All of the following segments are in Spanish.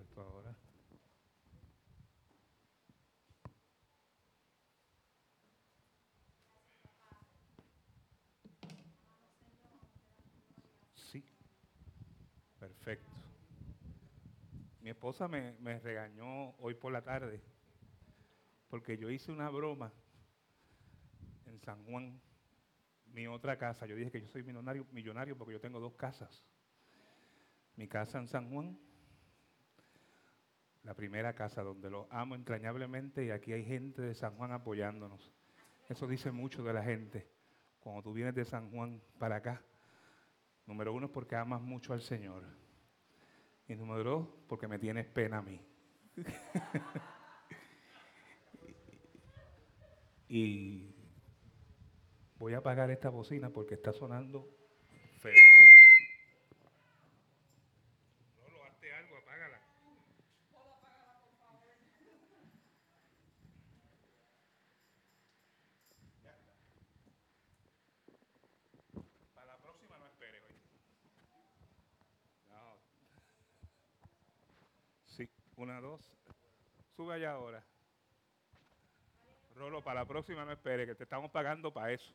esto ahora. Sí, perfecto. Mi esposa me, me regañó hoy por la tarde porque yo hice una broma en San Juan, mi otra casa. Yo dije que yo soy millonario, millonario porque yo tengo dos casas. Mi casa en San Juan, la primera casa donde lo amo entrañablemente y aquí hay gente de San Juan apoyándonos. Eso dice mucho de la gente. Cuando tú vienes de San Juan para acá, número uno es porque amas mucho al Señor. Y número dos, porque me tienes pena a mí. y voy a apagar esta bocina porque está sonando feo. No lo hazte algo, apágala. Para la próxima no espere hoy. No. Sí, una, dos. Sube allá ahora. Rolo, para la próxima no espere, que te estamos pagando para eso.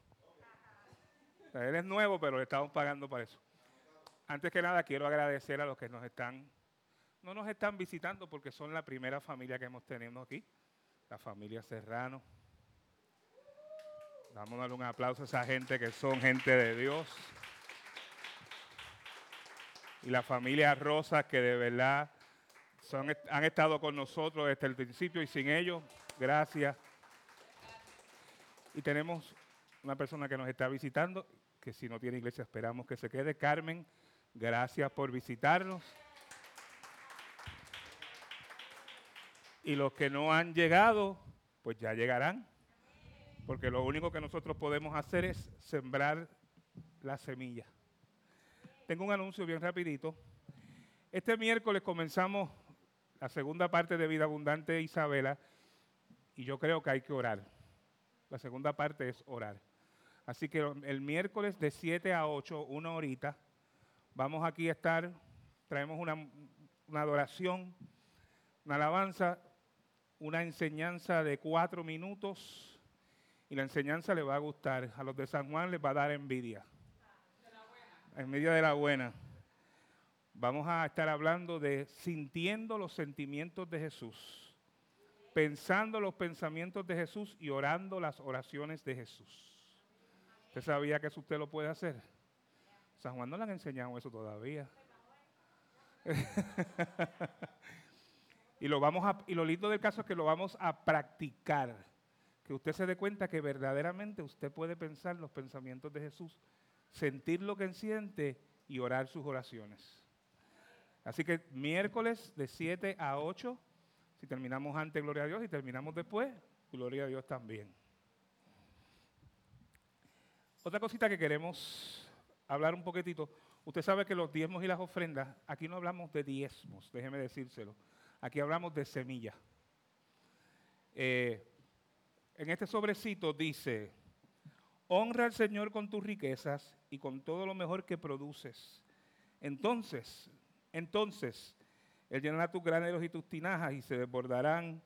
O nuevo, pero le estamos pagando para eso. Antes que nada, quiero agradecer a los que nos están, no nos están visitando porque son la primera familia que hemos tenido aquí, la familia Serrano. Vamos a darle un aplauso a esa gente que son gente de Dios. Y la familia Rosa que de verdad han estado con nosotros desde el principio y sin ellos, gracias. Y tenemos una persona que nos está visitando, que si no tiene iglesia esperamos que se quede. Carmen, gracias por visitarnos. Y los que no han llegado, pues ya llegarán. Porque lo único que nosotros podemos hacer es sembrar la semilla. Tengo un anuncio bien rapidito. Este miércoles comenzamos la segunda parte de Vida Abundante Isabela y yo creo que hay que orar. La segunda parte es orar. Así que el miércoles de 7 a 8, una horita, vamos aquí a estar, traemos una, adoración, una alabanza, una enseñanza de cuatro minutos y la enseñanza le va a gustar. A los de San Juan les va a dar envidia. Envidia de la buena. Vamos a estar hablando de sintiendo los sentimientos de Jesús pensando los pensamientos de Jesús y orando las oraciones de Jesús. ¿Usted sabía que eso usted lo puede hacer? San Juan no le han enseñado eso todavía. y, lo vamos a, y lo lindo del caso es que lo vamos a practicar. Que usted se dé cuenta que verdaderamente usted puede pensar los pensamientos de Jesús, sentir lo que siente y orar sus oraciones. Así que miércoles de 7 a 8 si terminamos antes, gloria a Dios. Si terminamos después, gloria a Dios también. Otra cosita que queremos hablar un poquitito. Usted sabe que los diezmos y las ofrendas, aquí no hablamos de diezmos, déjeme decírselo. Aquí hablamos de semilla. Eh, en este sobrecito dice, honra al Señor con tus riquezas y con todo lo mejor que produces. Entonces, entonces, él llenará tus graneros y tus tinajas y se desbordarán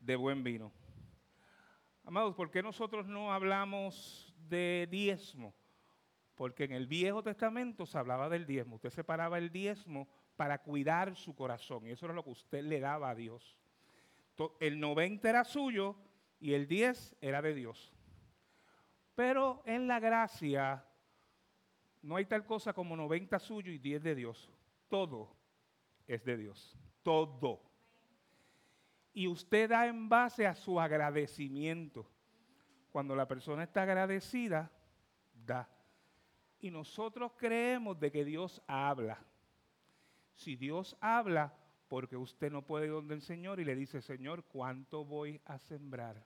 de buen vino. Amados, ¿por qué nosotros no hablamos de diezmo? Porque en el Viejo Testamento se hablaba del diezmo. Usted separaba el diezmo para cuidar su corazón. Y eso era lo que usted le daba a Dios. El 90 era suyo y el 10 era de Dios. Pero en la gracia no hay tal cosa como 90 suyo y 10 de Dios. Todo es de Dios. Todo. Y usted da en base a su agradecimiento. Cuando la persona está agradecida, da. Y nosotros creemos de que Dios habla. Si Dios habla, porque usted no puede ir donde el Señor y le dice, Señor, ¿cuánto voy a sembrar?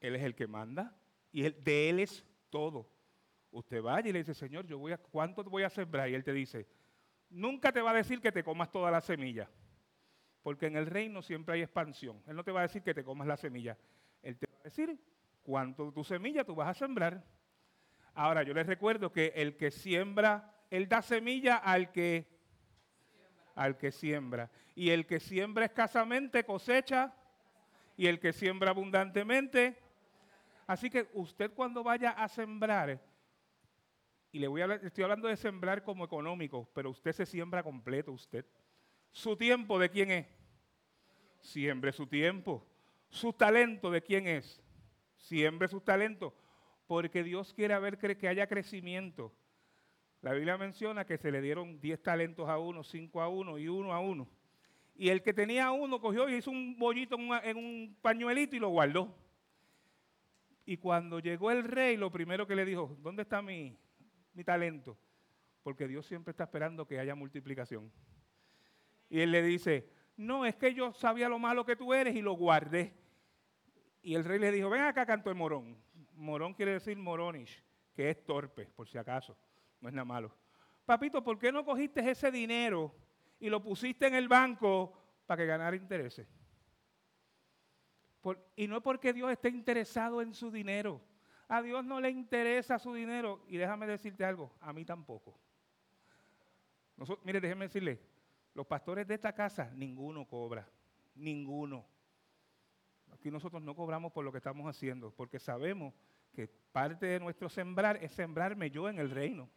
Él es el que manda y de Él es todo. Usted vaya y le dice, Señor, yo voy a, ¿cuánto voy a sembrar? Y Él te dice, nunca te va a decir que te comas toda la semilla, porque en el reino siempre hay expansión. Él no te va a decir que te comas la semilla, él te va a decir cuánto de tu semilla tú vas a sembrar. Ahora, yo les recuerdo que el que siembra, él da semilla al que al que siembra. Y el que siembra escasamente cosecha, y el que siembra abundantemente. Así que usted cuando vaya a sembrar, y le voy a estoy hablando de sembrar como económico, pero usted se siembra completo, usted. Su tiempo de quién es? Siembre su tiempo. Su talento de quién es? Siembre su talento. Porque Dios quiere ver que haya crecimiento. La Biblia menciona que se le dieron 10 talentos a uno, 5 a uno y uno a uno. Y el que tenía uno cogió y hizo un bollito en, un pañuelito y lo guardó. Y cuando llegó el rey, lo primero que le dijo, ¿dónde está mi, mi talento? Porque Dios siempre está esperando que haya multiplicación. Y él le dice, no, es que yo sabía lo malo que tú eres y lo guardé. Y el rey le dijo, ven acá, canto el morón. Morón quiere decir moronish, que es torpe, por si acaso no es nada malo. Papito, ¿por qué no cogiste ese dinero y lo pusiste en el banco para que ganara intereses? y no es porque Dios esté interesado en su dinero. A Dios no le interesa su dinero. Y déjame decirte algo, a mí tampoco. mire, déjeme decirle, los pastores de esta casa, ninguno cobra. Ninguno. Aquí nosotros no cobramos por lo que estamos haciendo, porque sabemos que parte de nuestro sembrar es sembrarme yo en el reino.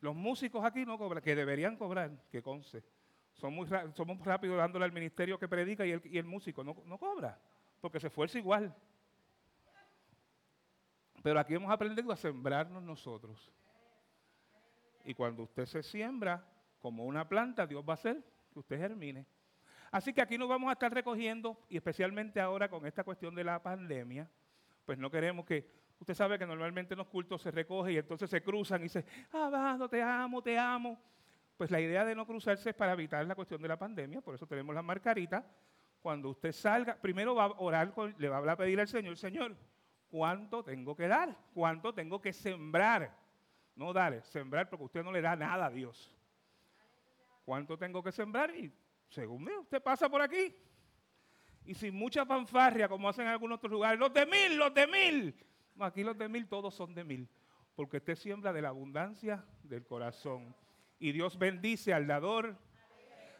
Los músicos aquí no cobran, que deberían cobrar, que conce. Son muy, somos rápidos dándole al ministerio que predica y el, músico no, no cobra, porque se esfuerza igual. Pero aquí hemos aprendido a sembrarnos nosotros. Y cuando usted se siembra como una planta, Dios va a hacer que usted germine. Así que aquí nos vamos a estar recogiendo, y especialmente ahora con esta cuestión de la pandemia, pues no queremos que Usted sabe que normalmente en los cultos se recoge y entonces se cruzan y dice, Abado, te amo, te amo. Pues la idea de no cruzarse es para evitar la cuestión de la pandemia, por eso tenemos la marcarita. Cuando usted salga, primero va a orar, le va a pedir al Señor, Señor, ¿cuánto tengo que dar? ¿Cuánto tengo que sembrar? No dar, sembrar porque usted no le da nada a Dios. ¿Cuánto tengo que sembrar? Y según usted pasa por aquí. Y sin mucha fanfarria, como hacen en algunos otros lugares, los de mil, los de mil aquí los de mil todos son de mil, porque usted siembra de la abundancia del corazón. Y Dios bendice al dador.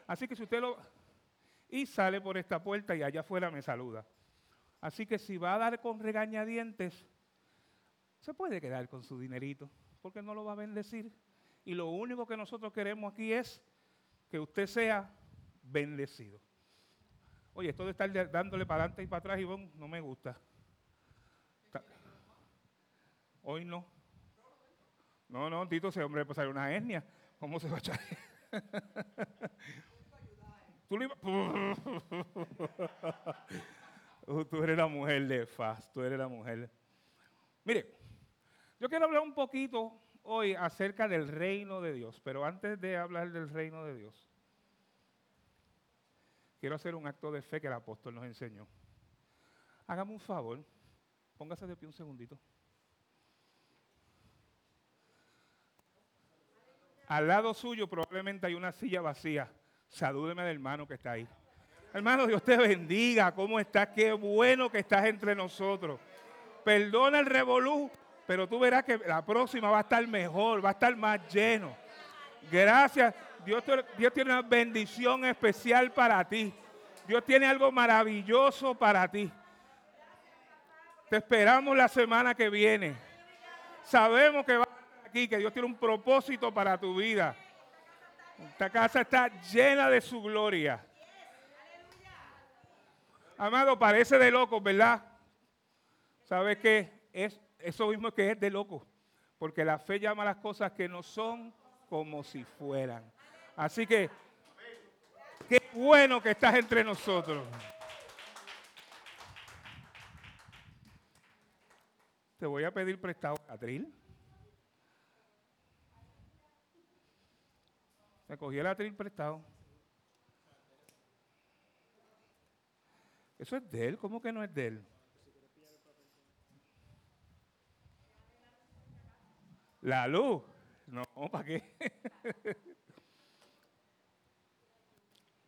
Así que si usted lo... Y sale por esta puerta y allá afuera me saluda. Así que si va a dar con regañadientes, se puede quedar con su dinerito, porque no lo va a bendecir. Y lo único que nosotros queremos aquí es que usted sea bendecido. Oye, esto de estar dándole para adelante y para atrás, Ivonne, no me gusta. Hoy no. No, no, Tito, ese hombre le una hernia. ¿Cómo se va a echar? tú, tú eres la mujer de Faz, tú eres la mujer. Mire, yo quiero hablar un poquito hoy acerca del reino de Dios, pero antes de hablar del reino de Dios, quiero hacer un acto de fe que el apóstol nos enseñó. Hágame un favor, póngase de pie un segundito. Al lado suyo probablemente hay una silla vacía. Salúdeme al hermano que está ahí. Hermano, Dios te bendiga. ¿Cómo estás? Qué bueno que estás entre nosotros. Perdona el revolú, pero tú verás que la próxima va a estar mejor, va a estar más lleno. Gracias. Dios, Dios tiene una bendición especial para ti. Dios tiene algo maravilloso para ti. Te esperamos la semana que viene. Sabemos que va aquí, que Dios tiene un propósito para tu vida. Esta casa está llena de su gloria. Amado, parece de loco, ¿verdad? ¿Sabes qué? Es eso mismo que es de loco. Porque la fe llama a las cosas que no son como si fueran. Así que, qué bueno que estás entre nosotros. Te voy a pedir prestado, Catril. Me cogí el atril prestado. Eso es de él, ¿cómo que no es de él? La luz. No, ¿para qué?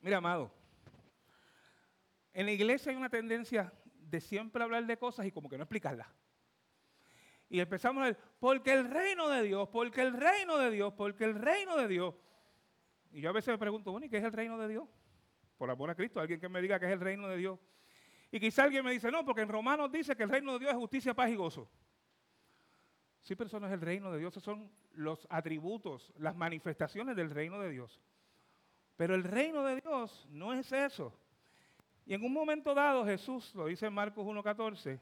Mira, amado, en la iglesia hay una tendencia de siempre hablar de cosas y como que no explicarlas. Y empezamos a decir, porque el reino de Dios, porque el reino de Dios, porque el reino de Dios. Y yo a veces me pregunto, bueno, ¿y qué es el reino de Dios? Por amor a Cristo, alguien que me diga que es el reino de Dios. Y quizá alguien me dice, no, porque en Romanos dice que el reino de Dios es justicia, paz y gozo. Sí, pero eso no es el reino de Dios, esos son los atributos, las manifestaciones del reino de Dios. Pero el reino de Dios no es eso. Y en un momento dado Jesús, lo dice en Marcos 1.14,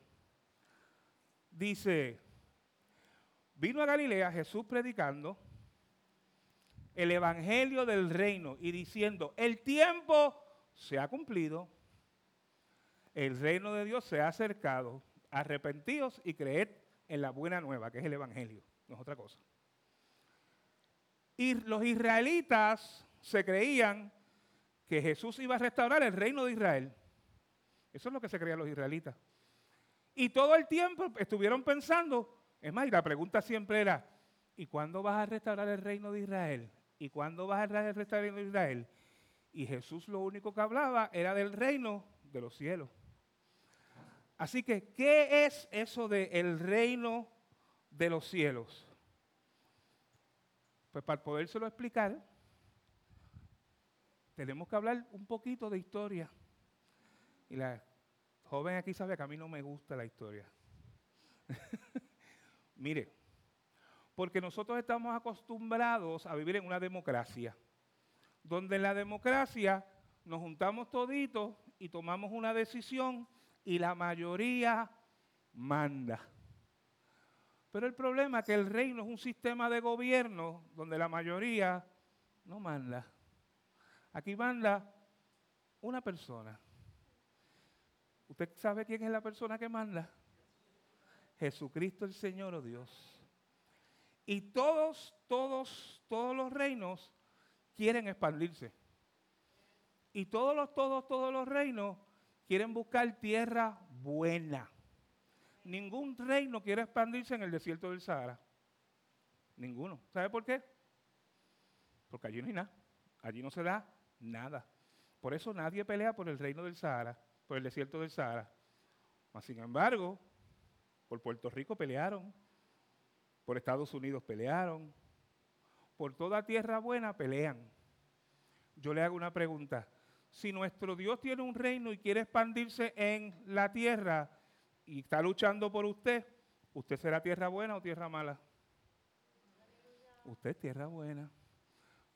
dice, vino a Galilea Jesús predicando el evangelio del reino y diciendo, el tiempo se ha cumplido, el reino de Dios se ha acercado, arrepentidos y creed en la buena nueva, que es el evangelio, no es otra cosa. Y los israelitas se creían que Jesús iba a restaurar el reino de Israel. Eso es lo que se creían los israelitas. Y todo el tiempo estuvieron pensando, es más, y la pregunta siempre era, ¿y cuándo vas a restaurar el reino de Israel? ¿Y cuándo vas a restaurar el reino de Israel? Y Jesús lo único que hablaba era del reino de los cielos. Así que, ¿qué es eso del el reino de los cielos? Pues para podérselo explicar, tenemos que hablar un poquito de historia. Y la joven aquí sabe que a mí no me gusta la historia. Mire, porque nosotros estamos acostumbrados a vivir en una democracia, donde en la democracia nos juntamos toditos y tomamos una decisión y la mayoría manda. Pero el problema es que el reino es un sistema de gobierno donde la mayoría no manda. Aquí manda una persona. ¿Usted sabe quién es la persona que manda? Jesucristo el Señor o Dios. Y todos, todos, todos los reinos quieren expandirse. Y todos los, todos, todos los reinos quieren buscar tierra buena. Ningún reino quiere expandirse en el desierto del Sahara. Ninguno. ¿Sabe por qué? Porque allí no hay nada. Allí no se da Nada. Por eso nadie pelea por el reino del Sahara, por el desierto del Sahara. Mas, sin embargo, por Puerto Rico pelearon, por Estados Unidos pelearon, por toda tierra buena pelean. Yo le hago una pregunta. Si nuestro Dios tiene un reino y quiere expandirse en la tierra y está luchando por usted, ¿usted será tierra buena o tierra mala? Usted es tierra buena.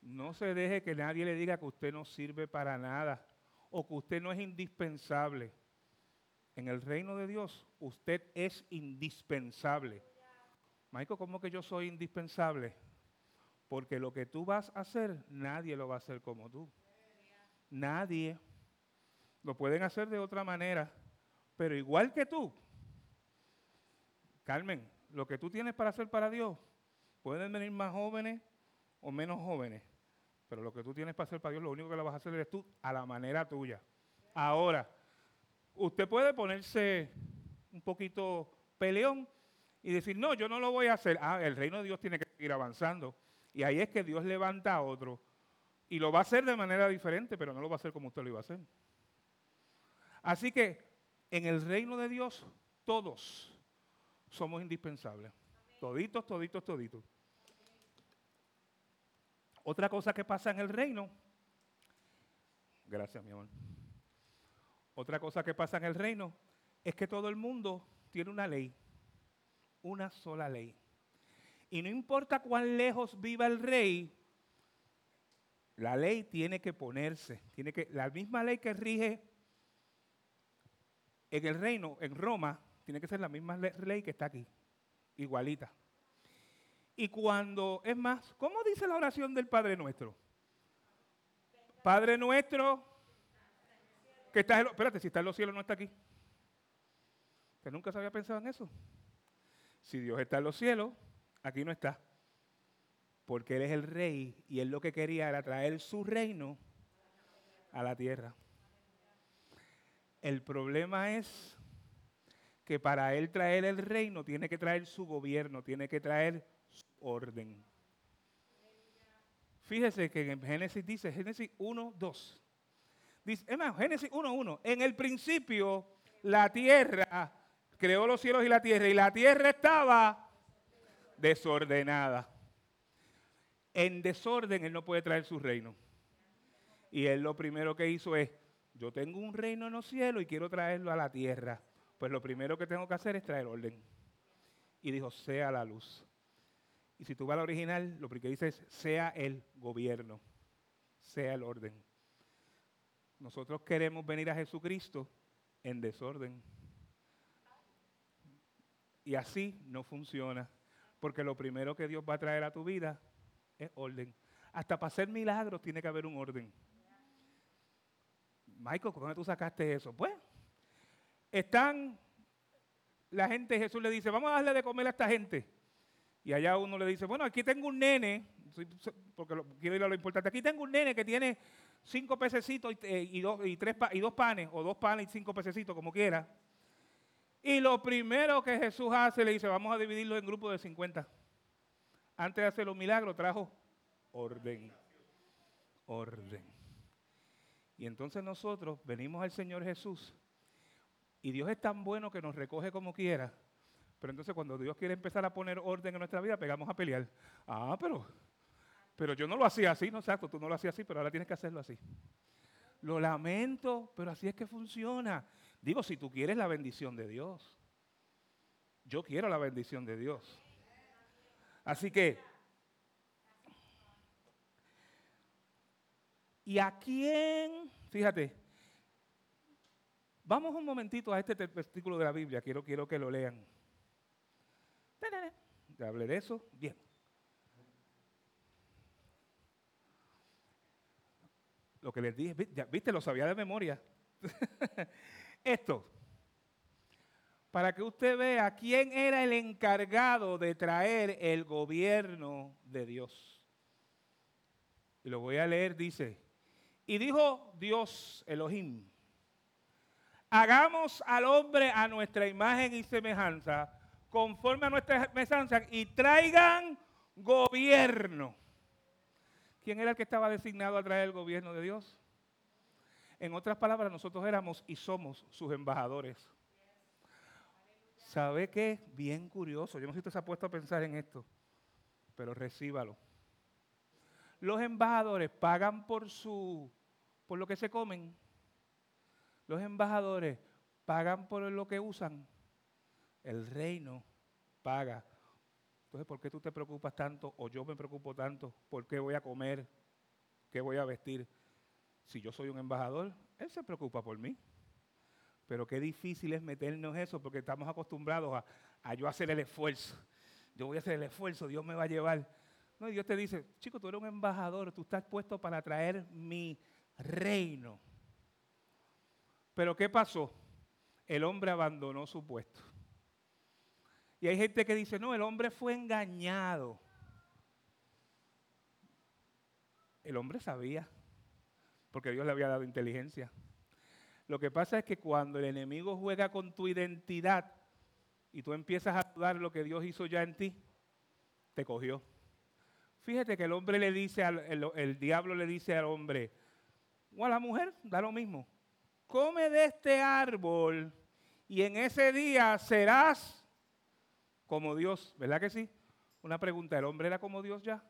No se deje que nadie le diga que usted no sirve para nada o que usted no es indispensable. En el reino de Dios, usted es indispensable. Michael, ¿cómo que yo soy indispensable? Porque lo que tú vas a hacer, nadie lo va a hacer como tú. Nadie. Lo pueden hacer de otra manera, pero igual que tú. Carmen, lo que tú tienes para hacer para Dios, pueden venir más jóvenes o menos jóvenes. Pero lo que tú tienes para hacer para Dios, lo único que lo vas a hacer es tú a la manera tuya. Ahora, usted puede ponerse un poquito peleón y decir, no, yo no lo voy a hacer. Ah, el reino de Dios tiene que seguir avanzando. Y ahí es que Dios levanta a otro. Y lo va a hacer de manera diferente, pero no lo va a hacer como usted lo iba a hacer. Así que en el reino de Dios, todos somos indispensables. Toditos, toditos, toditos. Otra cosa que pasa en el reino, gracias mi amor, otra cosa que pasa en el reino es que todo el mundo tiene una ley, una sola ley. Y no importa cuán lejos viva el rey, la ley tiene que ponerse, tiene que la misma ley que rige en el reino, en Roma, tiene que ser la misma ley que está aquí, igualita. Y cuando, es más, ¿cómo dice la oración del Padre Nuestro? Padre Nuestro, que está en los, espérate, si está en los cielos no está aquí. ¿Que nunca se había pensado en eso? Si Dios está en los cielos, aquí no está. Porque Él es el rey y Él lo que quería era traer su reino a la tierra. El problema es que para Él traer el reino tiene que traer su gobierno, tiene que traer orden. Fíjese que en Génesis dice, Génesis 1, 2. Dice, Génesis 1, 1. En el principio la tierra creó los cielos y la tierra y la tierra estaba desordenada. En desorden, Él no puede traer su reino. Y Él lo primero que hizo es, yo tengo un reino en los cielos y quiero traerlo a la tierra. Pues lo primero que tengo que hacer es traer orden. Y dijo, sea la luz. Y si tú vas al original, lo que dice es, sea el gobierno, sea el orden. Nosotros queremos venir a Jesucristo en desorden. Y así no funciona. Porque lo primero que Dios va a traer a tu vida es orden. Hasta para hacer milagros tiene que haber un orden. Michael, ¿cómo tú sacaste eso? Pues, están, la gente, Jesús le dice, vamos a darle de comer a esta gente. Y allá uno le dice, bueno, aquí tengo un nene, porque quiero ir a lo importante, aquí tengo un nene que tiene cinco pececitos y, dos, y, tres, y dos panes, o dos panes y cinco pececitos, como quiera. Y lo primero que Jesús hace, le dice, vamos a dividirlo en grupos de 50. Antes de hacer los milagros, trajo orden. Orden. Y entonces nosotros venimos al Señor Jesús y Dios es tan bueno que nos recoge como quiera. Pero entonces cuando Dios quiere empezar a poner orden en nuestra vida, pegamos a pelear. Ah, pero, pero yo no lo hacía así, no exacto, tú no lo hacías así, pero ahora tienes que hacerlo así. Lo lamento, pero así es que funciona. Digo, si tú quieres la bendición de Dios. Yo quiero la bendición de Dios. Así que, ¿y a quién? Fíjate, vamos un momentito a este versículo de la Biblia, quiero, quiero que lo lean. ¿Te hablé de eso? Bien. Lo que les dije, viste, lo sabía de memoria. Esto, para que usted vea quién era el encargado de traer el gobierno de Dios. Y lo voy a leer, dice, y dijo Dios, Elohim, hagamos al hombre a nuestra imagen y semejanza, conforme a nuestra semejanza, y traigan gobierno. ¿Quién era el que estaba designado a traer el gobierno de Dios? En otras palabras, nosotros éramos y somos sus embajadores. ¿Sabe qué? Bien curioso. Yo no sé si usted se ha puesto a pensar en esto, pero recíbalo. Los embajadores pagan por su por lo que se comen. Los embajadores pagan por lo que usan. El reino paga. Entonces, ¿por qué tú te preocupas tanto o yo me preocupo tanto? ¿Por qué voy a comer? ¿Qué voy a vestir? Si yo soy un embajador, él se preocupa por mí. Pero qué difícil es meternos eso porque estamos acostumbrados a, yo hacer el esfuerzo. Yo voy a hacer el esfuerzo, Dios me va a llevar. No, y Dios te dice, chico, tú eres un embajador, tú estás puesto para traer mi reino. Pero ¿qué pasó? El hombre abandonó su puesto. Y hay gente que dice, no, el hombre fue engañado. El hombre sabía porque Dios le había dado inteligencia. Lo que pasa es que cuando el enemigo juega con tu identidad y tú empiezas a dudar lo que Dios hizo ya en ti, te cogió. Fíjate que el hombre le dice, al, el, diablo le dice al hombre, o a la mujer, da lo mismo, come de este árbol y en ese día serás como Dios, ¿verdad que sí? Una pregunta, ¿el hombre era como Dios ya?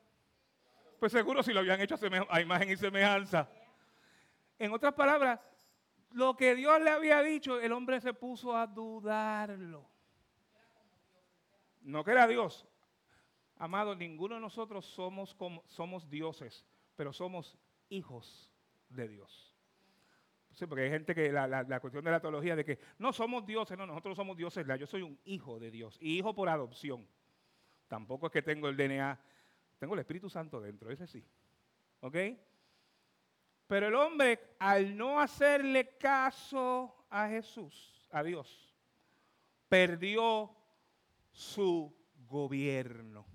Pues seguro si lo habían hecho a imagen y semejanza. En otras palabras, lo que Dios le había dicho, el hombre se puso a dudarlo. No que era Dios. Amado, ninguno de nosotros somos, somos dioses, pero somos hijos de Dios. Sí, porque hay gente que la, la, cuestión de la teología de que no somos dioses, no, nosotros somos dioses, yo soy un hijo de Dios y hijo por adopción. Tampoco es que tengo el DNA, tengo el Espíritu Santo dentro, ese sí. ¿Ok? Pero el hombre, al no hacerle caso a Jesús, a Dios, perdió su gobierno.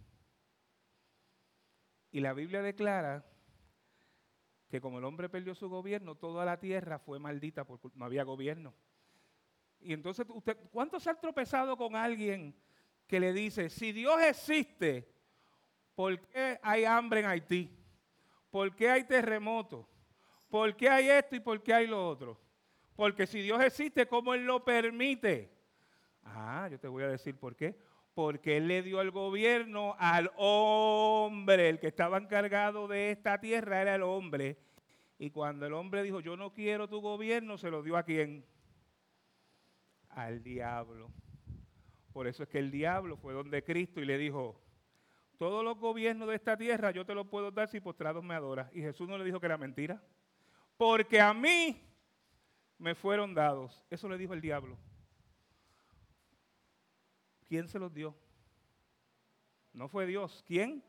Y la Biblia declara que como el hombre perdió su gobierno, toda la tierra fue maldita porque no había gobierno. Y entonces, usted, ¿cuánto se ha tropezado con alguien que le dice, si Dios existe, ¿por qué hay hambre en Haití? ¿Por qué hay terremotos? ¿Por qué hay esto y por qué hay lo otro? Porque si Dios existe, ¿cómo Él lo permite? Ah, yo te voy a decir por qué. porque él le dio el gobierno al hombre, el que estaba encargado de esta tierra era el hombre. Y cuando el hombre dijo, yo no quiero tu gobierno, se lo dio a quién? Al diablo. Por eso es que el diablo fue donde Cristo y le dijo, todos los gobiernos de esta tierra yo te los puedo dar si postrados me adoras. Y Jesús no le dijo que era mentira. Porque a mí me fueron dados. Eso le dijo el diablo. ¿Quién se los dio? No fue Dios. ¿Quién?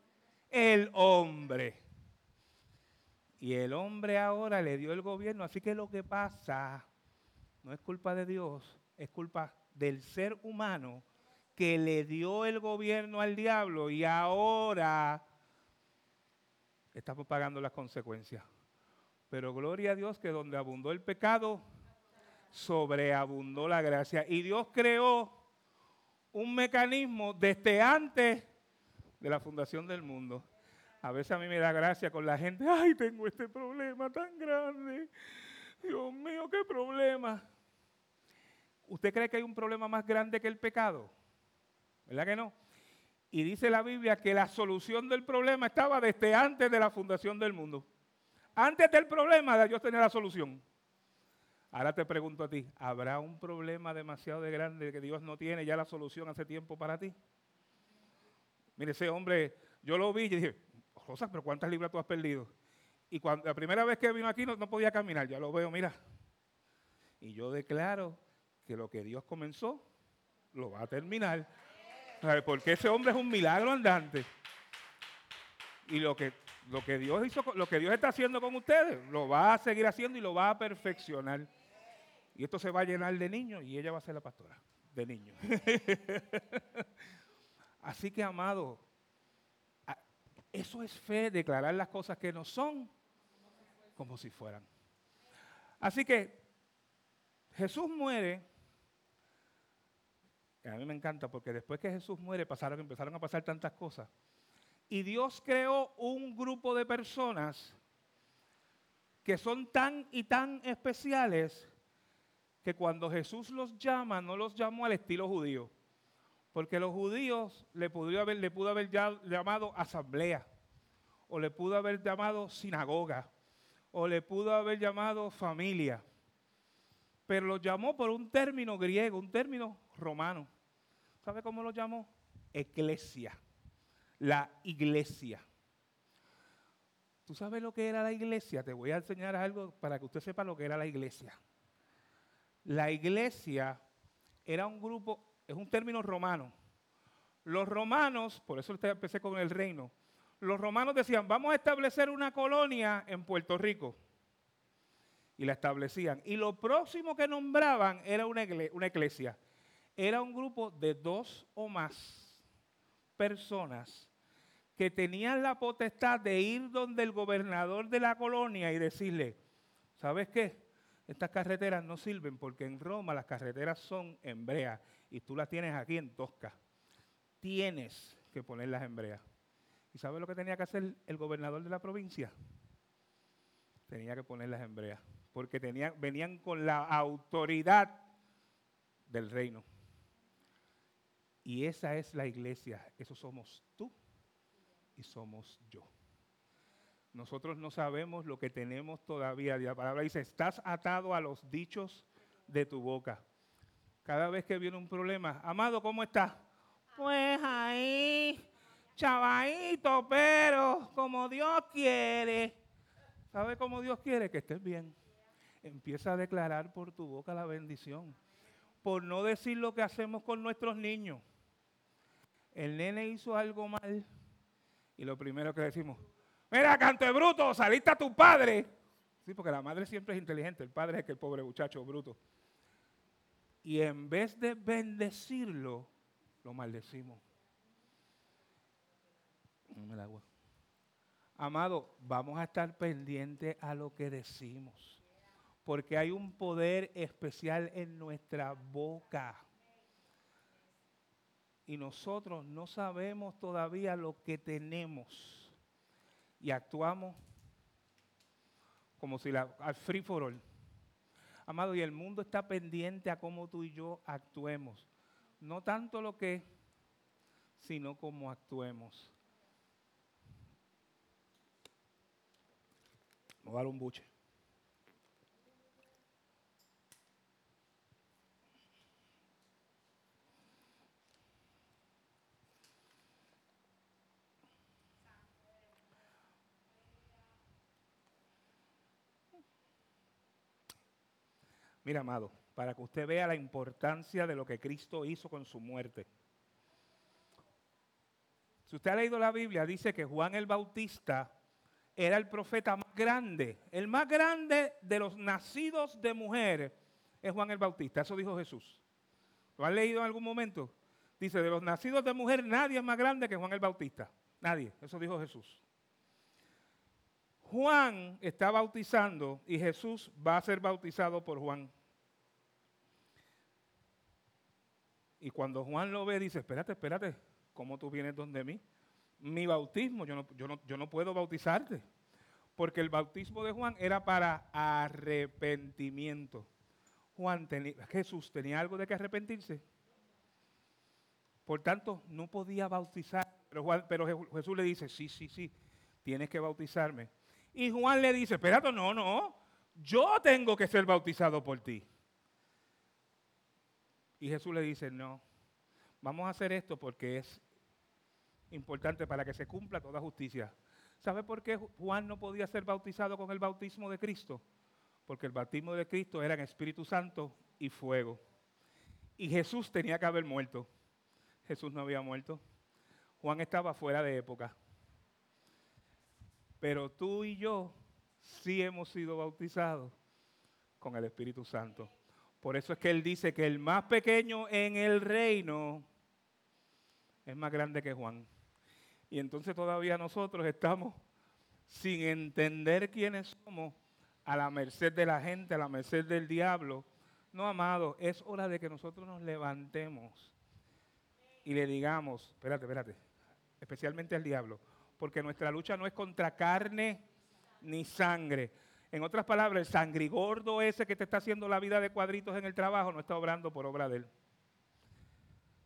El hombre. Y el hombre ahora le dio el gobierno. Así que lo que pasa no es culpa de Dios, es culpa del ser humano que le dio el gobierno al diablo y ahora estamos pagando las consecuencias. Pero gloria a Dios que donde abundó el pecado, sobreabundó la gracia. Y Dios creó un mecanismo desde antes de la fundación del mundo. A veces a mí me da gracia con la gente, ay, tengo este problema tan grande. Dios mío, qué problema. ¿Usted cree que hay un problema más grande que el pecado? ¿Verdad que no? Y dice la Biblia que la solución del problema estaba desde antes de la fundación del mundo. Antes del problema, Dios tenía la solución. Ahora te pregunto a ti, ¿habrá un problema demasiado de grande que Dios no tiene ya la solución hace tiempo para ti? Mire, ese hombre, yo lo vi y dije, Rosa, pero ¿cuántas libras tú has perdido? Y cuando, la primera vez que vino aquí no podía caminar, ya lo veo, mira. Y yo declaro que lo que Dios comenzó, lo va a terminar. Porque ese hombre es un milagro andante. Y lo que, lo que Dios hizo, lo que Dios está haciendo con ustedes, lo va a seguir haciendo y lo va a perfeccionar. Y esto se va a llenar de niños y ella va a ser la pastora de niños. Así que, amado, eso es fe, declarar las cosas que no son como si fueran. Así que Jesús muere. a mí me encanta porque después que Jesús muere pasaron, empezaron a pasar tantas cosas. Y Dios creó un grupo de personas que son tan y tan especiales que cuando Jesús los llama, no los llamó al estilo judío. Porque los judíos le, pudo haber, le pudo haber llamado asamblea, o le pudo haber llamado sinagoga, o le pudo haber llamado familia. Pero lo llamó por un término griego, un término romano. ¿Sabe cómo lo llamó? Eclesia, la iglesia. ¿Tú sabes lo que era la iglesia? Te voy a enseñar algo para que usted sepa lo que era la iglesia. La iglesia era un grupo, es un término romano. Los romanos, por eso empecé con el reino, los romanos decían, vamos a establecer una colonia en Puerto Rico. Y la establecían. Y lo próximo que nombraban era una, una iglesia. Era un grupo de dos o más personas que tenían la potestad de ir donde el gobernador de la colonia y decirle, ¿sabes qué? Estas carreteras no sirven porque en Roma las carreteras son en brea y tú las tienes aquí en Tosca. Tienes que ponerlas en brea. ¿Y sabes lo que tenía que hacer el gobernador de la provincia? Tenía que ponerlas en brea porque venían con la autoridad del reino. Y esa es la iglesia, eso somos tú y somos yo. Nosotros no sabemos lo que tenemos todavía. La palabra dice, estás atado a los dichos de tu boca. Cada vez que viene un problema, amado, ¿cómo estás? Pues ahí, chavadito, pero como Dios quiere. ¿Sabe cómo Dios quiere? Que estés bien. Empieza a declarar por tu boca la bendición. Por no decir lo que hacemos con nuestros niños. El nene hizo algo mal y lo primero que decimos, Mira, canto de bruto, saliste a tu padre. Sí, porque la madre siempre es inteligente, el padre es que el pobre muchacho bruto. Y en vez de bendecirlo, lo maldecimos. el agua. Amado, vamos a estar pendientes a lo que decimos. Porque hay un poder especial en nuestra boca. Y nosotros no sabemos todavía lo que tenemos y actuamos como si la, al free for all. Amado, y el mundo está pendiente a cómo tú y yo actuemos. No tanto lo que sino cómo actuemos. A dar un buche. Mira, amado, para que usted vea la importancia de lo que Cristo hizo con su muerte. Si usted ha leído la Biblia, dice que Juan el Bautista era el profeta más grande. El más grande de los nacidos de mujer es Juan el Bautista. Eso dijo Jesús. ¿Lo han leído en algún momento? Dice, de los nacidos de mujer nadie es más grande que Juan el Bautista. Nadie. Eso dijo Jesús. Juan está bautizando y Jesús va a ser bautizado por Juan. Y cuando Juan lo ve, dice, espérate, espérate, ¿cómo tú vienes donde mí? Mi bautismo, yo no, yo no, yo no puedo bautizarte. Porque el bautismo de Juan era para arrepentimiento. Juan tenía, Jesús tenía algo de que arrepentirse. Por tanto, no podía bautizar. Pero, Juan, pero Jesús le dice, sí, sí, sí, tienes que bautizarme. Y Juan le dice, espérate, no, no, yo tengo que ser bautizado por ti. Y Jesús le dice, no, vamos a hacer esto porque es importante para que se cumpla toda justicia. ¿Sabe por qué Juan no podía ser bautizado con el bautismo de Cristo? Porque el bautismo de Cristo era en Espíritu Santo y fuego. Y Jesús tenía que haber muerto. Jesús no había muerto. Juan estaba fuera de época. Pero tú y yo sí hemos sido bautizados con el Espíritu Santo. Por eso es que él dice que el más pequeño en el reino es más grande que Juan. Y entonces todavía nosotros estamos sin entender quiénes somos, a la merced de la gente, a la merced del diablo. No, amado, es hora de que nosotros nos levantemos y le digamos, espérate, espérate, especialmente al diablo, porque nuestra lucha no es contra carne ni sangre, en otras palabras, el sangrigordo ese que te está haciendo la vida de cuadritos en el trabajo no está obrando por obra de él.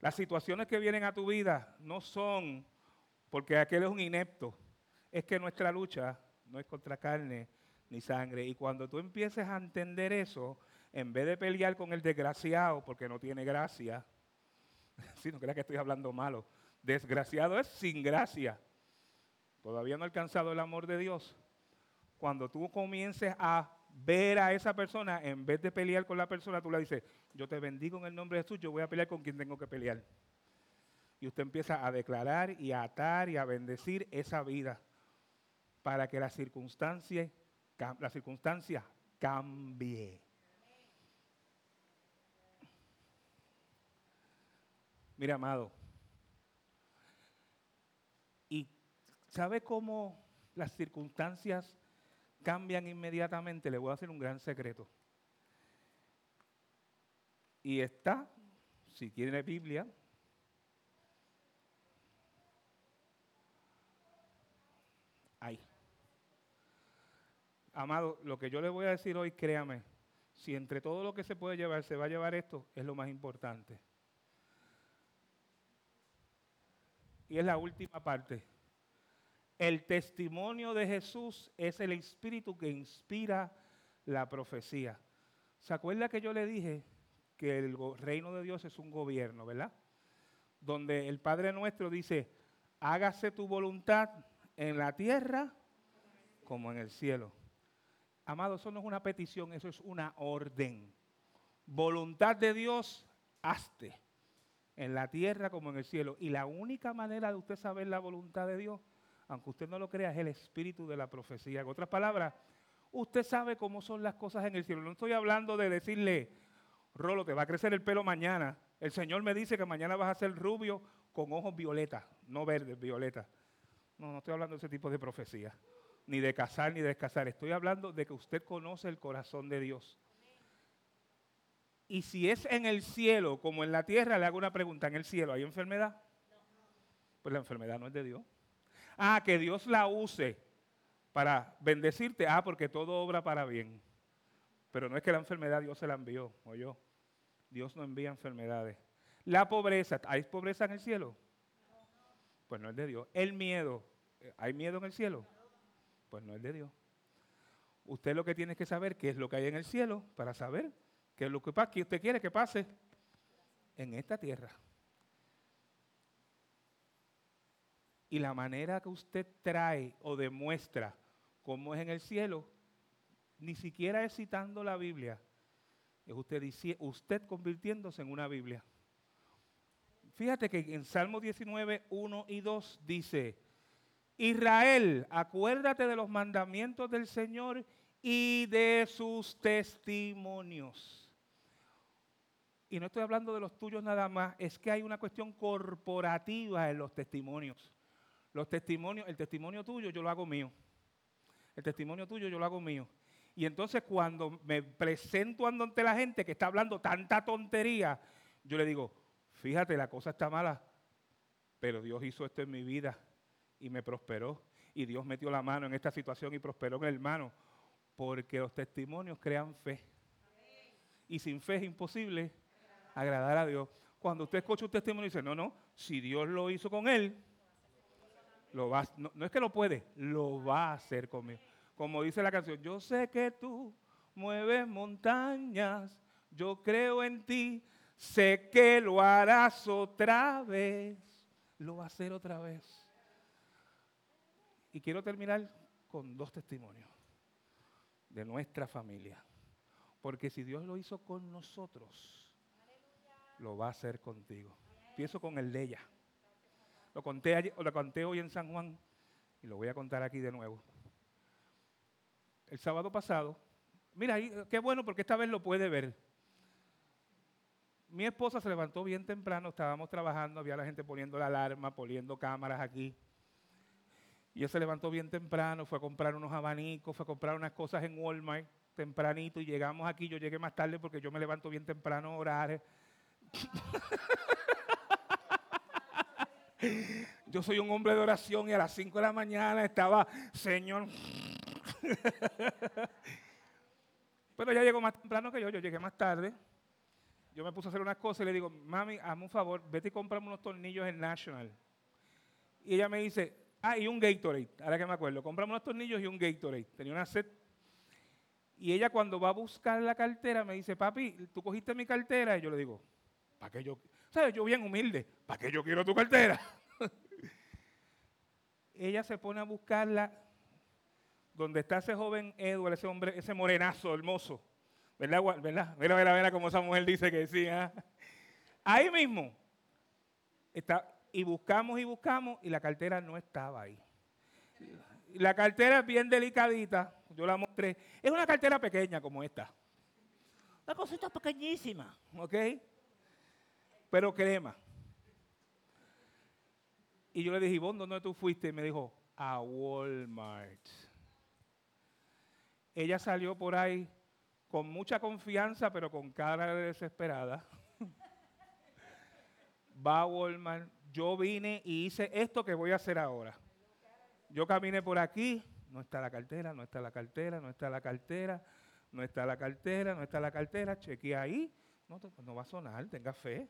Las situaciones que vienen a tu vida no son porque aquel es un inepto. Es que nuestra lucha no es contra carne ni sangre. Y cuando tú empieces a entender eso, en vez de pelear con el desgraciado porque no tiene gracia, si no creas que estoy hablando malo, desgraciado es sin gracia. Todavía no ha alcanzado el amor de Dios cuando tú comiences a ver a esa persona, en vez de pelear con la persona, tú le dices, yo te bendigo en el nombre de Jesús, yo voy a pelear con quien tengo que pelear. Y usted empieza a declarar y a atar y a bendecir esa vida para que la circunstancia, la circunstancia cambie. Mira, amado. ¿Y sabe cómo las circunstancias cambian inmediatamente, le voy a hacer un gran secreto. Y está, si tiene Biblia, ahí. Amado, lo que yo le voy a decir hoy, créame, si entre todo lo que se puede llevar se va a llevar esto, es lo más importante. Y es la última parte. El testimonio de Jesús es el espíritu que inspira la profecía. ¿Se acuerda que yo le dije que el reino de Dios es un gobierno, verdad? Donde el Padre nuestro dice, hágase tu voluntad en la tierra como en el cielo. Amado, eso no es una petición, eso es una orden. Voluntad de Dios, hazte en la tierra como en el cielo. Y la única manera de usted saber la voluntad de Dios aunque usted no lo crea, es el espíritu de la profecía. En otras palabras, usted sabe cómo son las cosas en el cielo. No estoy hablando de decirle, Rolo, te va a crecer el pelo mañana. El Señor me dice que mañana vas a ser rubio con ojos violetas, no verdes, violetas. No, no estoy hablando de ese tipo de profecía, ni de casar ni de descasar. Estoy hablando de que usted conoce el corazón de Dios. Y si es en el cielo como en la tierra, le hago una pregunta, ¿en el cielo hay enfermedad? Pues la enfermedad no es de Dios. Ah, que Dios la use para bendecirte. Ah, porque todo obra para bien. Pero no es que la enfermedad Dios se la envió, o yo. Dios no envía enfermedades. La pobreza, ¿hay pobreza en el cielo? Pues no es de Dios. El miedo, ¿hay miedo en el cielo? Pues no es de Dios. Usted lo que tiene que saber qué es lo que hay en el cielo para saber qué es lo que, que usted quiere que pase en esta tierra. Y la manera que usted trae o demuestra cómo es en el cielo, ni siquiera es citando la Biblia, es usted, convirtiéndose en una Biblia. Fíjate que en Salmo 19, 1 y 2 dice, Israel, acuérdate de los mandamientos del Señor y de sus testimonios. Y no estoy hablando de los tuyos nada más, es que hay una cuestión corporativa en los testimonios. Los testimonios, el testimonio tuyo yo lo hago mío. El testimonio tuyo yo lo hago mío. Y entonces cuando me presento ante la gente que está hablando tanta tontería, yo le digo, fíjate, la cosa está mala, pero Dios hizo esto en mi vida y me prosperó. Y Dios metió la mano en esta situación y prosperó en el hermano. Porque los testimonios crean fe. Y sin fe es imposible agradar a Dios. Cuando usted escucha un testimonio y dice, no, no, si Dios lo hizo con él, lo no, no es que lo puede, lo va a hacer conmigo. Como dice la canción, yo sé que tú mueves montañas, yo creo en ti, sé que lo harás otra vez, lo va a hacer otra vez. Y quiero terminar con dos testimonios de nuestra familia. Porque si Dios lo hizo con nosotros, lo va a hacer contigo. Empiezo con el de ella. Lo conté, hoy en San Juan y lo voy a contar aquí de nuevo. El sábado pasado, mira, qué bueno porque esta vez lo puede ver. Mi esposa se levantó bien temprano, estábamos trabajando, había la gente poniendo la alarma, poniendo cámaras aquí. Y ella se levantó bien temprano, fue a comprar unos abanicos, fue a comprar unas cosas en Walmart tempranito y llegamos aquí. Yo llegué más tarde porque yo me levanto bien temprano a orar. Yo soy un hombre de oración y a las 5 de la mañana estaba, Señor. Pero ella llegó más temprano que yo, yo llegué más tarde. Yo me puse a hacer unas cosas y le digo, mami, hazme un favor, vete y cómprame unos tornillos en National. Y ella me dice, ah, y un Gatorade, ahora que me acuerdo, compramos unos tornillos y un Gatorade. Tenía una set. Y ella cuando va a buscar la cartera me dice, papi, ¿tú cogiste mi cartera? Y yo le digo, ¿para qué yo? ¿Sabes? Yo bien humilde, ¿para qué yo quiero tu cartera? ella se pone a buscarla donde está ese joven Edward, ese hombre, ese morenazo hermoso. ¿Verdad? ¿Verdad? Mira, mira, mira como esa mujer dice que sí. ¿ah? Ahí mismo. Está, y buscamos y buscamos y la cartera no estaba ahí. La cartera es bien delicadita, yo la mostré. Es una cartera pequeña como esta. Una cosita pequeñísima, ¿ok? Pero crema. Y yo le dije, Ivonne, ¿dónde tú fuiste? Y me dijo, a Walmart. Ella salió por ahí con mucha confianza, pero con cara de desesperada. Va a Walmart. Yo vine y hice esto que voy a hacer ahora. Yo caminé por aquí, no está la cartera, no está la cartera, no está la cartera, no está la cartera, no está la cartera. Chequeé ahí. No, no va a sonar, tenga fe.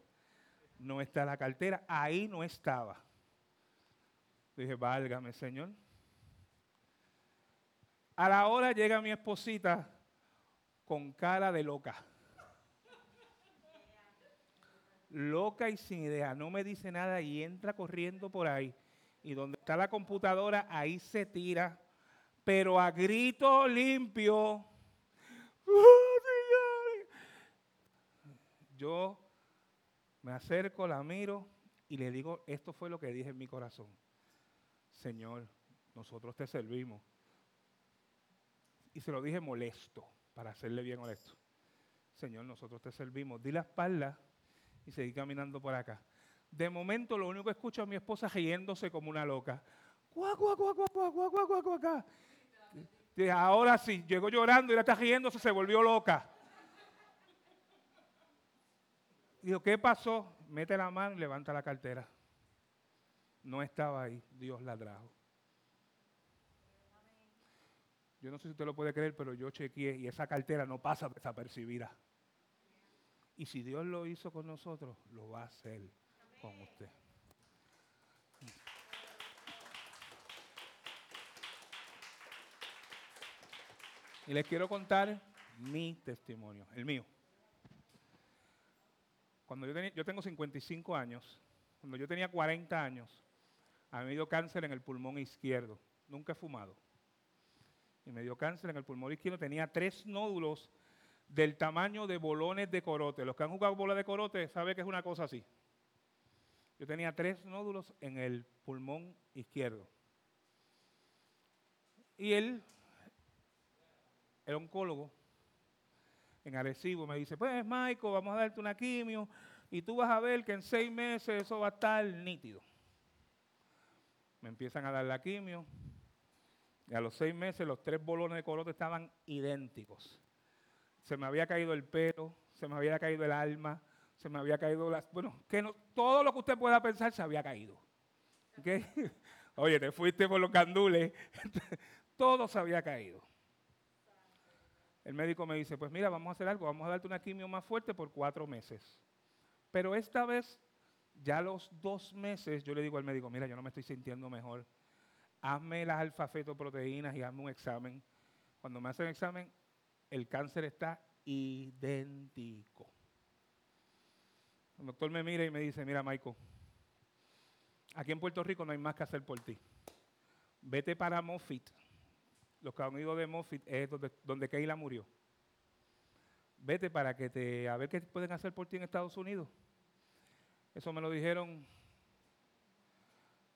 No está la cartera, ahí no estaba. Dije, válgame, Señor. A la hora llega mi esposita con cara de loca. Loca y sin idea, no me dice nada y entra corriendo por ahí. Y donde está la computadora, ahí se tira, pero a grito limpio. Yo me acerco, la miro y le digo, esto fue lo que dije en mi corazón. Señor, nosotros te servimos. Y se lo dije molesto, para hacerle bien honesto. Señor, nosotros te servimos. Di la espalda y seguí caminando por acá. De momento lo único que escucho a mi esposa riéndose como una loca. Cuá, Ahora sí, llegó llorando y la está riéndose, se volvió loca. Dijo, ¿qué pasó? Mete la mano, y levanta la cartera. No estaba ahí, Dios la trajo. Yo no sé si usted lo puede creer, pero yo chequeé y esa cartera no pasa desapercibida. Y si Dios lo hizo con nosotros, lo va a hacer con usted. Y les quiero contar mi testimonio, el mío. Cuando yo, tenía, yo tengo 55 años, cuando yo tenía 40 años, a mí me dio cáncer en el pulmón izquierdo. Nunca he fumado. Y me dio cáncer en el pulmón izquierdo. Tenía tres nódulos del tamaño de bolones de corote. Los que han jugado bola de corote saben que es una cosa así. Yo tenía tres nódulos en el pulmón izquierdo. Y él, el oncólogo, en Arecibo, me dice, pues Michael, vamos a darte una quimio y tú vas a ver que en seis meses eso va a estar nítido. Me empiezan a dar la quimio y a los seis meses los tres bolones de corote estaban idénticos. Se me había caído el pelo, se me había caído el alma, se me había caído las... Bueno, que no, todo lo que usted pueda pensar se había caído. Oye, te fuiste por los candules. todo se había caído. El médico me dice, pues mira, vamos a hacer algo, vamos a darte una quimio más fuerte por cuatro meses. Pero esta vez, ya los dos meses, yo le digo al médico, mira, yo no me estoy sintiendo mejor. Hazme las alfa-fetoproteínas y hazme un examen. Cuando me hacen el examen, el cáncer está idéntico. El doctor me mira y me dice, mira, Michael, aquí en Puerto Rico no hay más que hacer por ti. Vete para Moffitt los ido de Moffitt es donde, donde Keila murió. Vete para que te, a ver qué pueden hacer por ti en Estados Unidos. Eso me lo dijeron,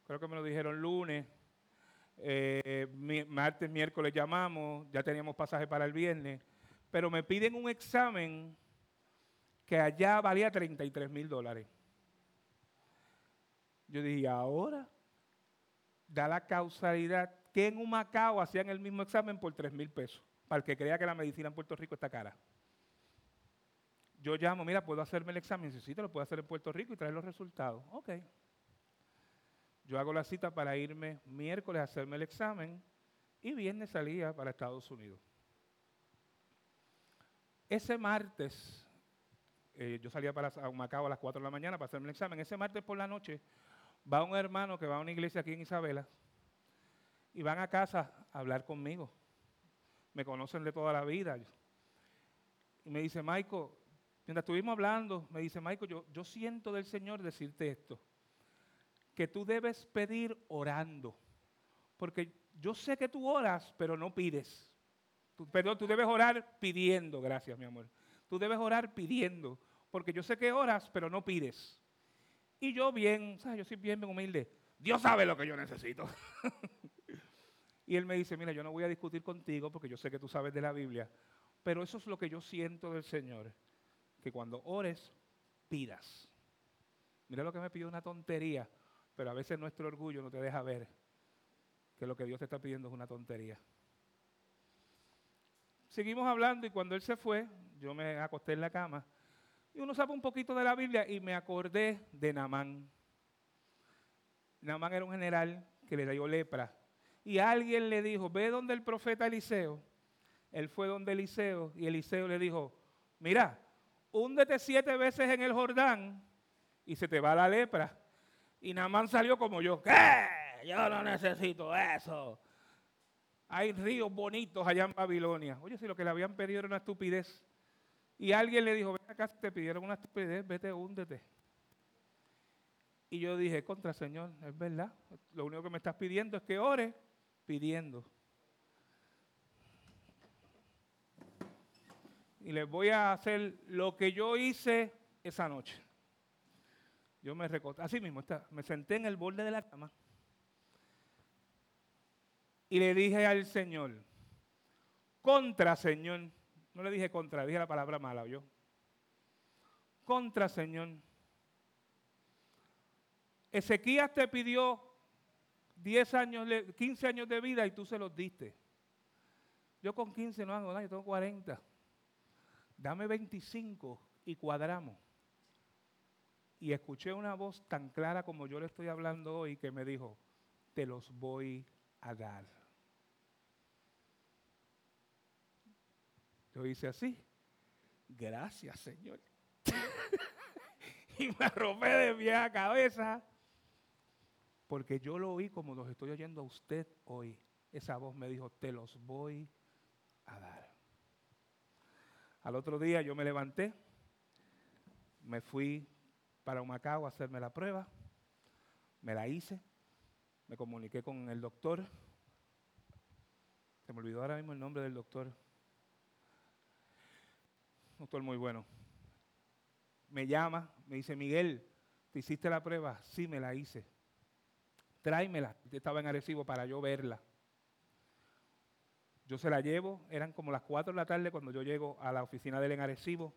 creo que me lo dijeron lunes, eh, martes, miércoles llamamos, ya teníamos pasaje para el viernes, pero me piden un examen que allá valía 33 mil dólares. Yo dije, ahora da la causalidad que en un Macao hacían el mismo examen por 3 mil pesos, para el que crea que la medicina en Puerto Rico está cara. Yo llamo, mira, ¿puedo hacerme el examen? Si sí, te lo puedo hacer en Puerto Rico y traer los resultados. Ok. Yo hago la cita para irme miércoles a hacerme el examen y viernes salía para Estados Unidos. Ese martes, eh, yo salía para Macao a las 4 de la mañana para hacerme el examen. Ese martes por la noche va un hermano que va a una iglesia aquí en Isabela y van a casa a hablar conmigo. Me conocen de toda la vida. Y me dice, Michael, mientras estuvimos hablando, me dice, Michael, yo, yo siento del Señor decirte esto, que tú debes pedir orando, porque yo sé que tú oras, pero no pides. perdón, tú debes orar pidiendo, gracias mi amor. Tú debes orar pidiendo, porque yo sé que oras, pero no pides. Y yo bien, ¿sabes? yo soy bien humilde. Dios sabe lo que yo necesito. Y él me dice, mira, yo no voy a discutir contigo porque yo sé que tú sabes de la Biblia, pero eso es lo que yo siento del Señor, que cuando ores, pidas. Mira lo que me pidió una tontería, pero a veces nuestro orgullo no te deja ver que lo que Dios te está pidiendo es una tontería. Seguimos hablando y cuando él se fue, yo me acosté en la cama y uno sabe un poquito de la Biblia y me acordé de Namán. Namán era un general que le dio lepra y alguien le dijo, ve donde el profeta Eliseo. Él fue donde Eliseo y Eliseo le dijo, mira, húndete siete veces en el Jordán y se te va la lepra. Y Namán salió como yo, ¿qué? Yo no necesito eso. Hay ríos bonitos allá en Babilonia. Oye, si lo que le habían pedido era una estupidez. Y alguien le dijo, ven acá, te pidieron una estupidez, vete, húndete. Y yo dije, contra Señor, es verdad. Lo único que me estás pidiendo es que ore pidiendo. Y les voy a hacer lo que yo hice esa noche. Yo me recosté, así mismo, está, me senté en el borde de la cama y le dije al Señor, contra Señor, no le dije contra, dije la palabra mala, yo. Contra Señor. Ezequías te pidió 10 años, 15 años de vida y tú se los diste. Yo con 15 no hago nada, yo tengo 40. Dame 25 y cuadramos. Y escuché una voz tan clara como yo le estoy hablando hoy que me dijo, te los voy a dar. Yo hice así, gracias Señor. y me arropé de mi cabeza porque yo lo oí como los estoy oyendo a usted hoy. Esa voz me dijo, te los voy a dar. Al otro día yo me levanté, me fui para Humacao a hacerme la prueba, me la hice, me comuniqué con el doctor, se me olvidó ahora mismo el nombre del doctor, doctor muy bueno, me llama, me dice, Miguel, ¿te hiciste la prueba? Sí, me la hice. Tráemela. Estaba en Arecibo para yo verla. Yo se la llevo, eran como las 4 de la tarde cuando yo llego a la oficina de él en Arecibo.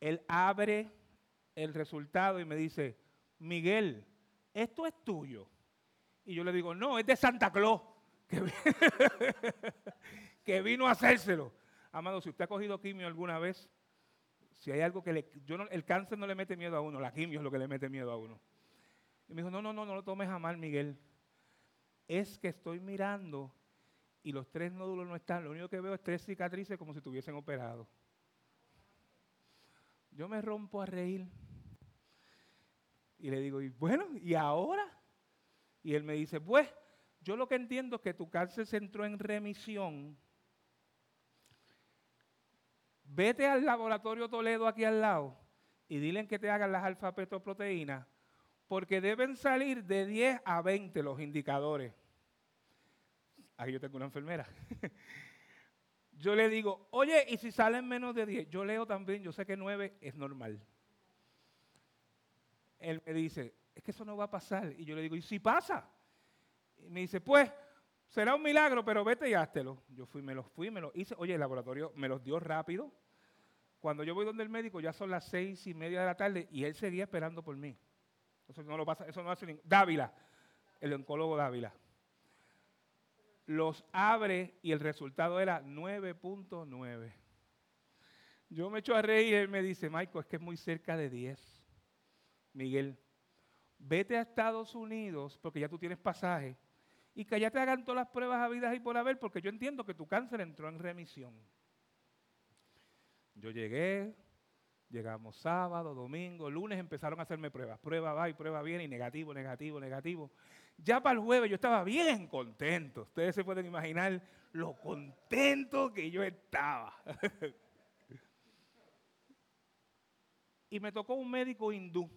Él abre el resultado y me dice, Miguel, esto es tuyo. Y yo le digo, no, es de Santa Claus, que, vino a hacérselo. Amado, si usted ha cogido quimio alguna vez, si hay algo que le... El cáncer no le mete miedo a uno, la quimio es lo que le mete miedo a uno. Y me dijo, no, no, no, no lo tomes a mal, Miguel. Es que estoy mirando y los tres nódulos no están. Lo único que veo es tres cicatrices como si estuviesen operados. Yo me rompo a reír. Y le digo, y bueno, ¿y ahora? Y él me dice, pues, yo lo que entiendo es que tu cáncer se entró en remisión Vete al laboratorio Toledo aquí al lado y dile que te hagan las alfa-petoproteínas, porque deben salir de 10 a 20 los indicadores. Aquí yo tengo una enfermera. yo le digo, oye, ¿y si salen menos de 10? Yo leo también, yo sé que 9 es normal. Él me dice, es que eso no va a pasar. Y yo le digo, ¿y si pasa? Y me dice, pues, será un milagro, pero vete y háztelo. Yo fui, me los fui, me los hice. Oye, el laboratorio me los dio rápido. Cuando yo voy donde el médico, ya son las seis y media de la tarde y él seguía esperando por mí. Eso no lo pasa, eso no hace ningún. Dávila, el oncólogo Dávila. Los abre y el resultado era 9.9. Yo me echo a reír y él me dice, Michael, es que es muy cerca de 10. Miguel, vete a Estados Unidos porque ya tú tienes pasaje y que ya te hagan todas las pruebas habidas y por haber, porque yo entiendo que tu cáncer entró en remisión. Yo llegué, llegamos sábado, domingo, lunes empezaron a hacerme pruebas. Prueba va y prueba viene y negativo, negativo, negativo. Ya para el jueves yo estaba bien contento. Ustedes se pueden imaginar lo contento que yo estaba. y me tocó un médico hindú.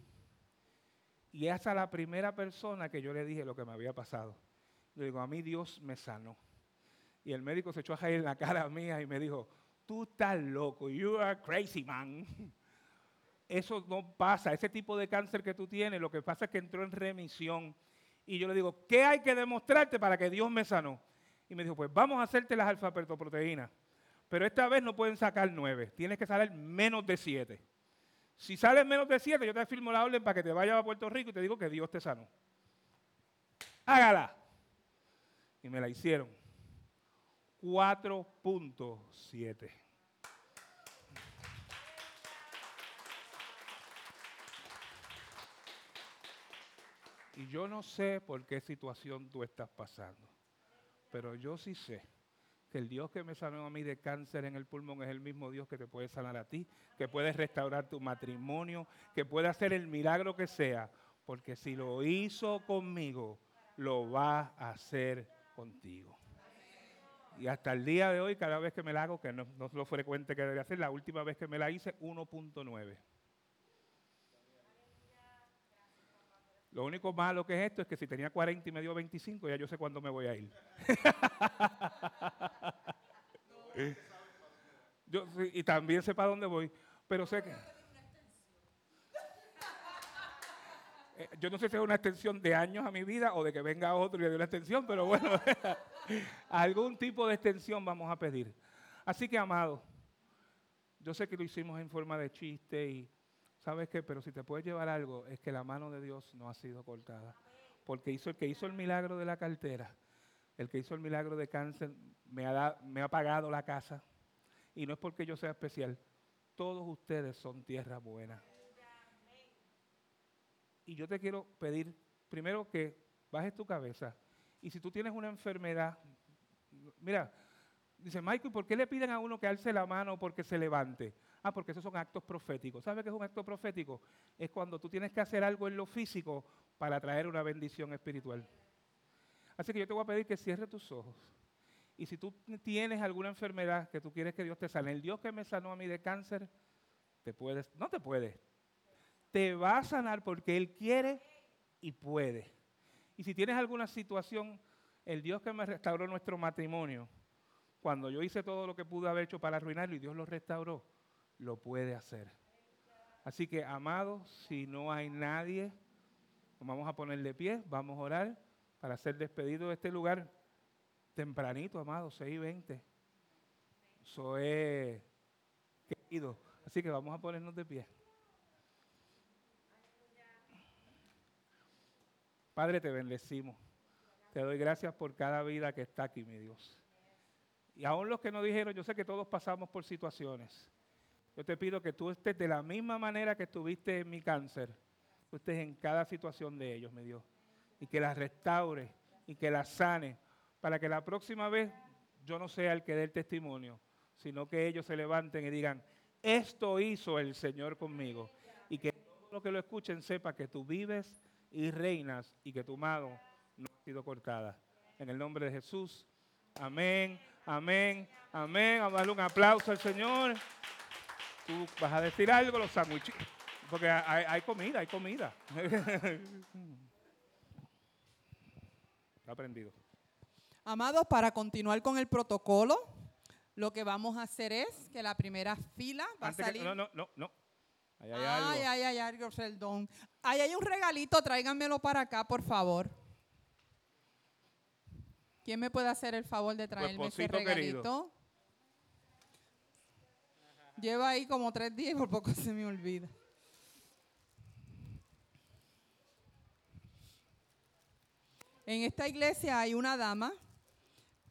Y esa es la primera persona que yo le dije lo que me había pasado. Le digo, a mí Dios me sanó. Y el médico se echó a caer en la cara mía y me dijo, tú estás loco, you are crazy man. Eso no pasa, ese tipo de cáncer que tú tienes, lo que pasa es que entró en remisión. Y yo le digo, ¿qué hay que demostrarte para que Dios me sanó? Y me dijo, pues vamos a hacerte las alfa-petoproteínas. Pero esta vez no pueden sacar nueve, tienes que salir menos de siete. Si sales menos de siete, yo te firmo la orden para que te vayas a Puerto Rico y te digo que Dios te sanó. Hágala y me la hicieron. 4.7. Y yo no sé por qué situación tú estás pasando, pero yo sí sé que el Dios que me sanó a mí de cáncer en el pulmón es el mismo Dios que te puede sanar a ti, que puede restaurar tu matrimonio, que puede hacer el milagro que sea, porque si lo hizo conmigo, lo va a hacer contigo. Y hasta el día de hoy, cada vez que me la hago, que no, es lo frecuente que debería hacer, la última vez que me la hice, 1.9. Lo único malo que es esto es que si tenía 40 y me dio 25, ya yo sé cuándo me voy a ir. y también sé para dónde voy, pero sé que... Eh, yo no sé si es una extensión de años a mi vida o de que venga otro y le dé una extensión, pero bueno, algún tipo de extensión vamos a pedir. Así que, amado, yo sé que lo hicimos en forma de chiste y, ¿sabes qué? Pero si te puedes llevar algo, es que la mano de Dios no ha sido cortada. Porque hizo el que hizo el milagro de la cartera, el que hizo el milagro de cáncer, me ha, me ha pagado la casa. Y no es porque yo sea especial. Todos ustedes son tierra buena. Y yo te quiero pedir, primero, que bajes tu cabeza. Y si tú tienes una enfermedad, mira, dice Michael, ¿por qué le piden a uno que alce la mano porque se levante? Ah, porque esos son actos proféticos. ¿Sabes qué es un acto profético? Es cuando tú tienes que hacer algo en lo físico para traer una bendición espiritual. Así que yo te voy a pedir que cierre tus ojos Y si tú tienes alguna enfermedad que tú quieres que Dios te sane, el Dios que me sanó a mí de cáncer, te puedes, no te puede, te va a sanar porque Él quiere y puede. Y si tienes alguna situación, el Dios que me restauró nuestro matrimonio, cuando yo hice todo lo que pude haber hecho para arruinarlo y Dios lo restauró, lo puede hacer. Así que, amados, si no hay nadie, vamos a poner de pie, vamos a orar para ser despedido de este lugar tempranito, amados, 6 y 20. Eso es querido. Así que vamos a ponernos de pie. Padre, te bendecimos. Te doy gracias por cada vida que está aquí, mi Dios. Y aún los que no dijeron, yo sé que todos pasamos por situaciones. Yo te pido que tú estés de la misma manera que estuviste en mi cáncer, tú estés en cada situación de ellos, mi Dios. Y que las restaure y que las sane, para que la próxima vez yo no sea el que dé el testimonio, sino que ellos se levanten y digan, esto hizo el Señor conmigo. Y que todo lo que lo escuchen sepa que tú vives y reinas y que tu mano no ha sido cortada. En el nombre de Jesús. Amén, amén, amén. Vamos a darle un aplauso al Señor. Tú vas a decir algo, los sándwiches. Porque hay, hay, comida, hay comida. aprendido. Amados, para continuar con el protocolo, lo que vamos a hacer es que la primera fila va a salir. no, no, no, no. Ahí hay algo. Ay, ay, ay, algo, perdón. Ahí hay un regalito, tráiganmelo para acá, por favor. ¿Quién me puede hacer el favor de traerme ese regalito? Lleva ahí como tres días y por poco se me olvida. En esta iglesia hay una dama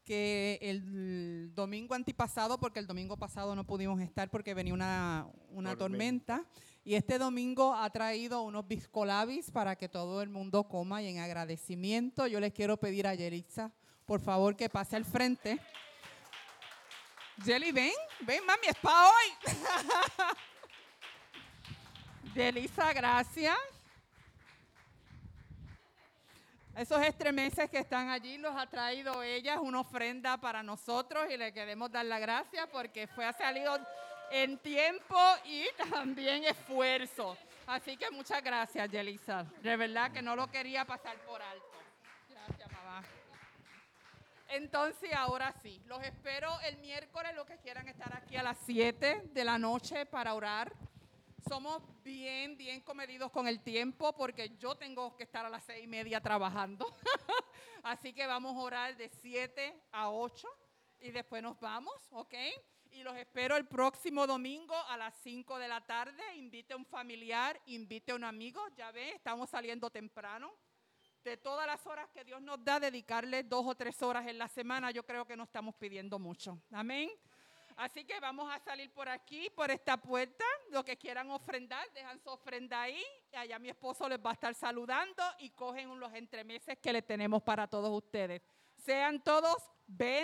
que el domingo antipasado, porque el domingo pasado no pudimos estar porque venía una, tormenta. y este domingo ha traído unos biscolabis para que todo el mundo coma y en agradecimiento yo les quiero pedir a Yelitza, por favor, que pase al frente. Jelly, ven, ven, mami, es para hoy. Yelitza, gracias. Esos estremeces que están allí los ha traído ella, una ofrenda para nosotros y le queremos dar la gracia porque fue ha salido en tiempo y también esfuerzo. Así que muchas gracias, Yelisa. De verdad que no lo quería pasar por alto. Entonces, ahora sí, los espero el miércoles, los que quieran estar aquí a las 7 de la noche para orar somos bien, bien comedidos con el tiempo porque yo tengo que estar a las seis y media trabajando. Así que vamos a orar de 7 a 8 y después nos vamos, ¿ok? Y los espero el próximo domingo a las 5 de la tarde. Invite a un familiar, invite a un amigo. Ya ve, estamos saliendo temprano. De todas las horas que Dios nos da, dedicarle dos o tres horas en la semana, yo creo que no estamos pidiendo mucho. Amén. Así que vamos a salir por aquí, por esta puerta. Los que quieran ofrendar, dejan su ofrenda ahí. Allá mi esposo les va a estar saludando y cogen los entremeses que le tenemos para todos ustedes. Sean todos